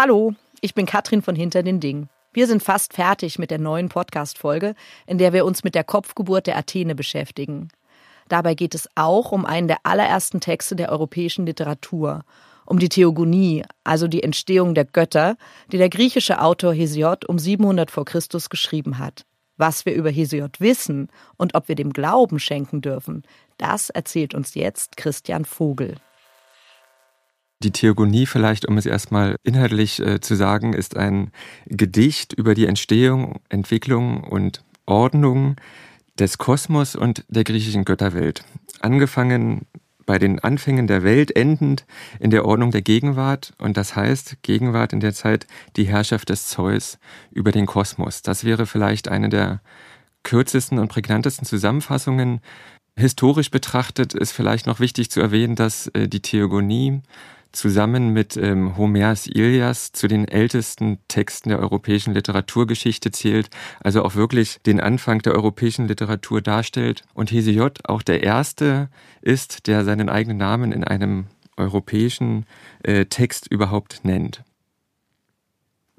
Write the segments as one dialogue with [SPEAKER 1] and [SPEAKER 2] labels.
[SPEAKER 1] Hallo, ich bin Katrin von Hinter den Dingen. Wir sind fast fertig mit der neuen Podcast-Folge, in der wir uns mit der Kopfgeburt der Athene beschäftigen. Dabei geht es auch um einen der allerersten Texte der europäischen Literatur, um die Theogonie, also die Entstehung der Götter, die der griechische Autor Hesiod um 700 vor Christus geschrieben hat. Was wir über Hesiod wissen und ob wir dem Glauben schenken dürfen, das erzählt uns jetzt Christian Vogel.
[SPEAKER 2] Die Theogonie vielleicht, um es erstmal inhaltlich äh, zu sagen, ist ein Gedicht über die Entstehung, Entwicklung und Ordnung des Kosmos und der griechischen Götterwelt. Angefangen bei den Anfängen der Welt, endend in der Ordnung der Gegenwart. Und das heißt, Gegenwart in der Zeit die Herrschaft des Zeus über den Kosmos. Das wäre vielleicht eine der kürzesten und prägnantesten Zusammenfassungen. Historisch betrachtet ist vielleicht noch wichtig zu erwähnen, dass äh, die Theogonie zusammen mit ähm, Homers Ilias zu den ältesten Texten der europäischen Literaturgeschichte zählt, also auch wirklich den Anfang der europäischen Literatur darstellt. Und Hesiod auch der erste ist, der seinen eigenen Namen in einem europäischen äh, Text überhaupt nennt.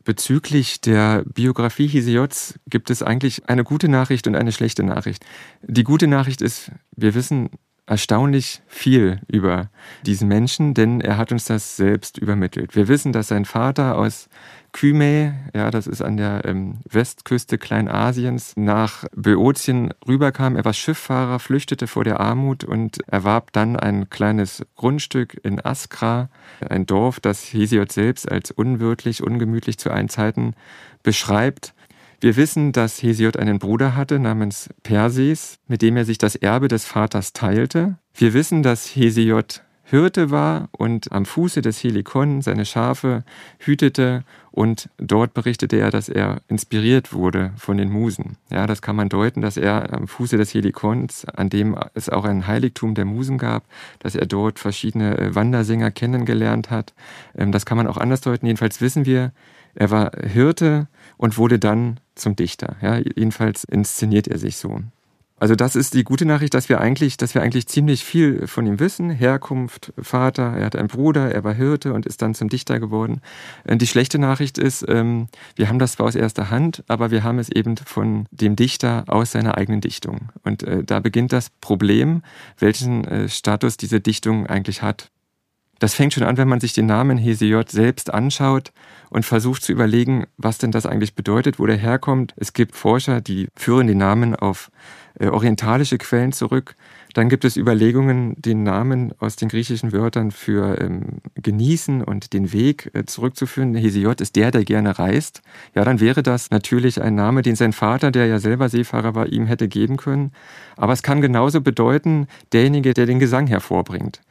[SPEAKER 2] Bezüglich der Biografie Hesiods gibt es eigentlich eine gute Nachricht und eine schlechte Nachricht. Die gute Nachricht ist, wir wissen erstaunlich viel über diesen Menschen, denn er hat uns das selbst übermittelt. Wir wissen, dass sein Vater aus Kyme, ja, das ist an der ähm, Westküste Kleinasiens, nach Böotien rüberkam. Er war Schifffahrer, flüchtete vor der Armut und erwarb dann ein kleines Grundstück in Askra, ein Dorf, das Hesiod selbst als unwirtlich, ungemütlich zu allen Zeiten beschreibt. Wir wissen, dass Hesiod einen Bruder hatte namens Perses, mit dem er sich das Erbe des Vaters teilte. Wir wissen, dass Hesiod Hirte war und am Fuße des Helikon seine Schafe hütete und dort berichtete er, dass er inspiriert wurde von den Musen. Ja, das kann man deuten, dass er am Fuße des Helikons, an dem es auch ein Heiligtum der Musen gab, dass er dort verschiedene äh, Wandersänger kennengelernt hat. Ähm, das kann man auch anders deuten. Jedenfalls wissen wir, er war Hirte und wurde dann zum Dichter. Ja, jedenfalls inszeniert er sich so. Also das ist die gute Nachricht, dass wir eigentlich, dass wir eigentlich ziemlich viel von ihm wissen. Herkunft, Vater, er hat einen Bruder, er war Hirte und ist dann zum Dichter geworden. Äh, die schlechte Nachricht ist, ähm, wir haben das zwar aus erster Hand, aber wir haben es eben von dem Dichter aus seiner eigenen Dichtung. Und äh, da beginnt das Problem, welchen äh, Status diese Dichtung eigentlich hat. Das fängt schon an, wenn man sich den Namen Hesiod selbst anschaut und versucht zu überlegen, was denn das eigentlich bedeutet, wo der herkommt. Es gibt Forscher, die führen den Namen auf orientalische Quellen zurück. Dann gibt es Überlegungen, den Namen aus den griechischen Wörtern für ähm, genießen und den Weg äh, zurückzuführen. Hesiod ist der, der gerne reist. Ja, dann wäre das natürlich ein Name, den sein Vater, der ja selber Seefahrer war, ihm hätte geben können. Aber es kann genauso bedeuten, derjenige, der den Gesang hervorbringt.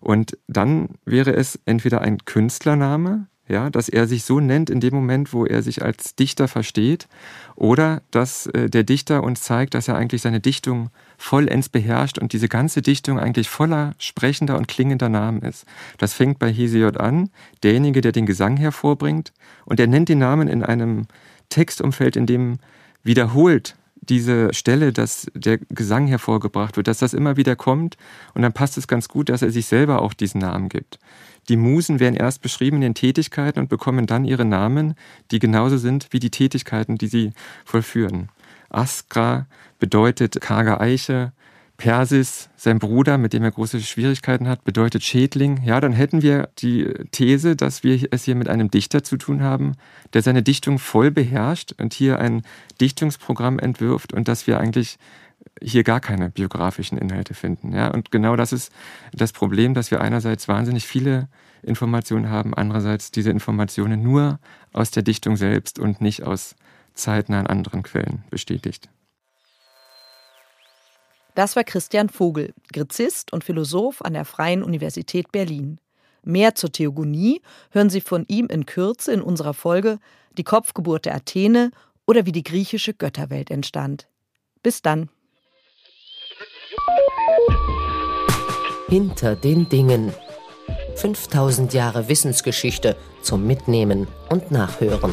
[SPEAKER 2] Und dann wäre es entweder ein Künstlername, ja, dass er sich so nennt in dem Moment, wo er sich als Dichter versteht, oder dass äh, der Dichter uns zeigt, dass er eigentlich seine Dichtung vollends beherrscht und diese ganze Dichtung eigentlich voller sprechender und klingender Namen ist. Das fängt bei Hesiod an, derjenige, der den Gesang hervorbringt, und er nennt den Namen in einem Textumfeld, in dem wiederholt diese Stelle, dass der Gesang hervorgebracht wird, dass das immer wieder kommt und dann passt es ganz gut, dass er sich selber auch diesen Namen gibt. Die Musen werden erst beschrieben in den Tätigkeiten und bekommen dann ihre Namen, die genauso sind wie die Tätigkeiten, die sie vollführen. Askra bedeutet karge Eiche, Persis, sein Bruder, mit dem er große Schwierigkeiten hat, bedeutet Schädling. Ja, dann hätten wir die These, dass wir es hier mit einem Dichter zu tun haben, der seine Dichtung voll beherrscht und hier ein Dichtungsprogramm entwirft und dass wir eigentlich hier gar keine biografischen Inhalte finden. Ja, und genau das ist das Problem, dass wir einerseits wahnsinnig viele Informationen haben, andererseits diese Informationen nur aus der Dichtung selbst und nicht aus zeitnahen anderen Quellen bestätigt.
[SPEAKER 1] Das war Christian Vogel, Gräzist und Philosoph an der Freien Universität Berlin. Mehr zur Theogonie hören Sie von ihm in Kürze in unserer Folge Die Kopfgeburt der Athene oder wie die griechische Götterwelt entstand. Bis dann.
[SPEAKER 3] Hinter den Dingen. 5000 Jahre Wissensgeschichte zum Mitnehmen und Nachhören.